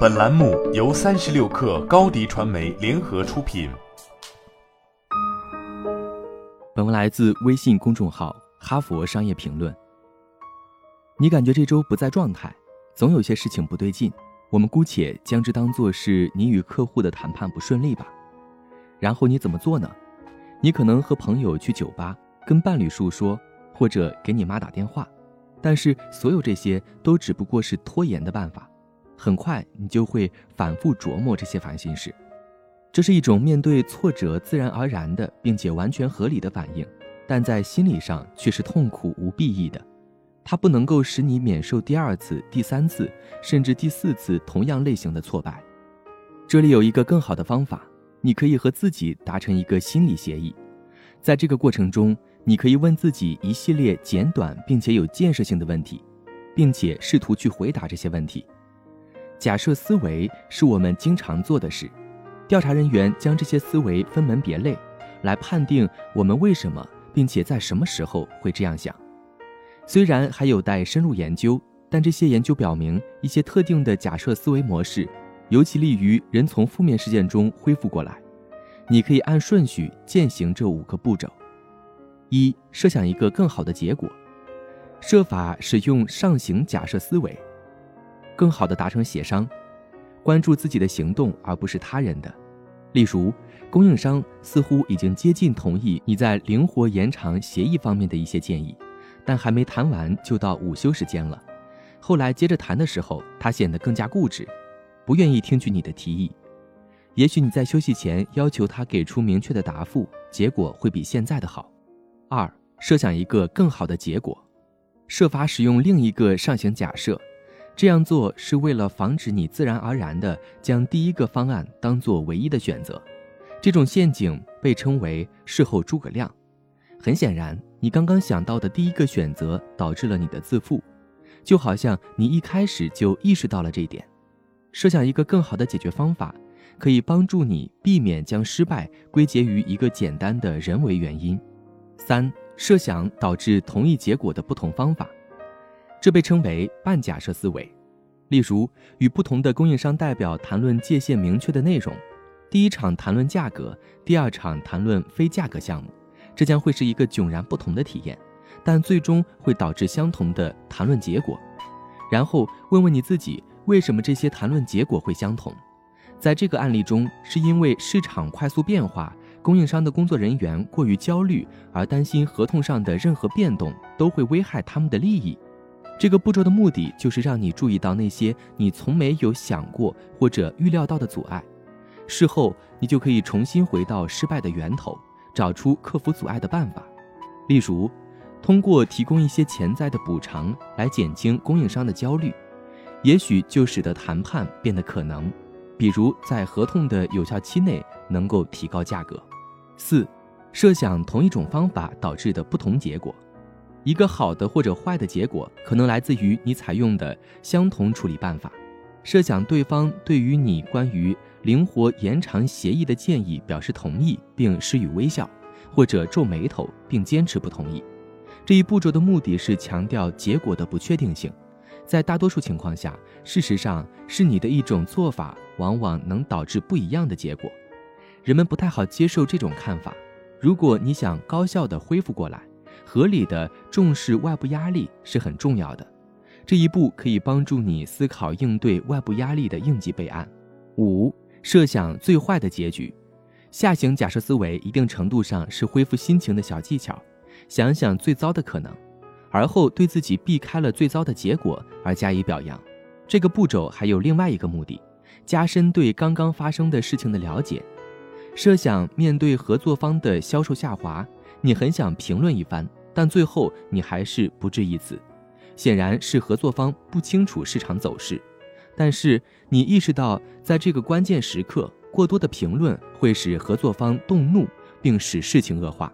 本栏目由三十六氪高低传媒联合出品。本文来自微信公众号《哈佛商业评论》。你感觉这周不在状态，总有些事情不对劲，我们姑且将之当作是你与客户的谈判不顺利吧。然后你怎么做呢？你可能和朋友去酒吧，跟伴侣诉说，或者给你妈打电话。但是，所有这些都只不过是拖延的办法。很快，你就会反复琢磨这些烦心事。这是一种面对挫折自然而然的，并且完全合理的反应，但在心理上却是痛苦无裨益的。它不能够使你免受第二次、第三次，甚至第四次同样类型的挫败。这里有一个更好的方法，你可以和自己达成一个心理协议。在这个过程中，你可以问自己一系列简短并且有建设性的问题，并且试图去回答这些问题。假设思维是我们经常做的事，调查人员将这些思维分门别类，来判定我们为什么并且在什么时候会这样想。虽然还有待深入研究，但这些研究表明，一些特定的假设思维模式尤其利于人从负面事件中恢复过来。你可以按顺序践行这五个步骤。一、设想一个更好的结果，设法使用上行假设思维，更好的达成协商，关注自己的行动而不是他人的。例如，供应商似乎已经接近同意你在灵活延长协议方面的一些建议，但还没谈完就到午休时间了。后来接着谈的时候，他显得更加固执，不愿意听取你的提议。也许你在休息前要求他给出明确的答复，结果会比现在的好。二、设想一个更好的结果，设法使用另一个上行假设。这样做是为了防止你自然而然地将第一个方案当做唯一的选择。这种陷阱被称为“事后诸葛亮”。很显然，你刚刚想到的第一个选择导致了你的自负，就好像你一开始就意识到了这一点。设想一个更好的解决方法，可以帮助你避免将失败归结于一个简单的人为原因。三、设想导致同一结果的不同方法，这被称为半假设思维。例如，与不同的供应商代表谈论界限明确的内容，第一场谈论价格，第二场谈论非价格项目，这将会是一个迥然不同的体验，但最终会导致相同的谈论结果。然后问问你自己，为什么这些谈论结果会相同？在这个案例中，是因为市场快速变化。供应商的工作人员过于焦虑，而担心合同上的任何变动都会危害他们的利益。这个步骤的目的就是让你注意到那些你从没有想过或者预料到的阻碍。事后，你就可以重新回到失败的源头，找出克服阻碍的办法。例如，通过提供一些潜在的补偿来减轻供应商的焦虑，也许就使得谈判变得可能。比如，在合同的有效期内能够提高价格。四，设想同一种方法导致的不同结果，一个好的或者坏的结果可能来自于你采用的相同处理办法。设想对方对于你关于灵活延长协议的建议表示同意，并施以微笑，或者皱眉头并坚持不同意。这一步骤的目的是强调结果的不确定性。在大多数情况下，事实上是你的一种做法往往能导致不一样的结果。人们不太好接受这种看法。如果你想高效地恢复过来，合理的重视外部压力是很重要的。这一步可以帮助你思考应对外部压力的应急备案。五、设想最坏的结局。下行假设思维一定程度上是恢复心情的小技巧。想想最糟的可能，而后对自己避开了最糟的结果而加以表扬。这个步骤还有另外一个目的：加深对刚刚发生的事情的了解。设想面对合作方的销售下滑，你很想评论一番，但最后你还是不置一词。显然是合作方不清楚市场走势，但是你意识到在这个关键时刻，过多的评论会使合作方动怒，并使事情恶化。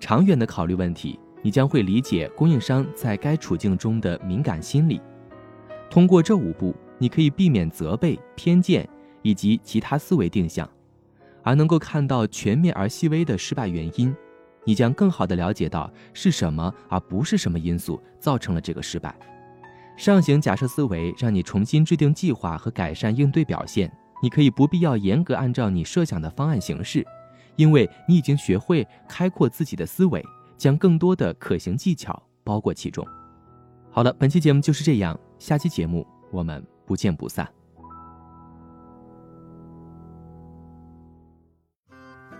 长远的考虑问题，你将会理解供应商在该处境中的敏感心理。通过这五步，你可以避免责备、偏见以及其他思维定向。而能够看到全面而细微的失败原因，你将更好地了解到是什么而不是什么因素造成了这个失败。上行假设思维让你重新制定计划和改善应对表现。你可以不必要严格按照你设想的方案行事，因为你已经学会开阔自己的思维，将更多的可行技巧包括其中。好了，本期节目就是这样，下期节目我们不见不散。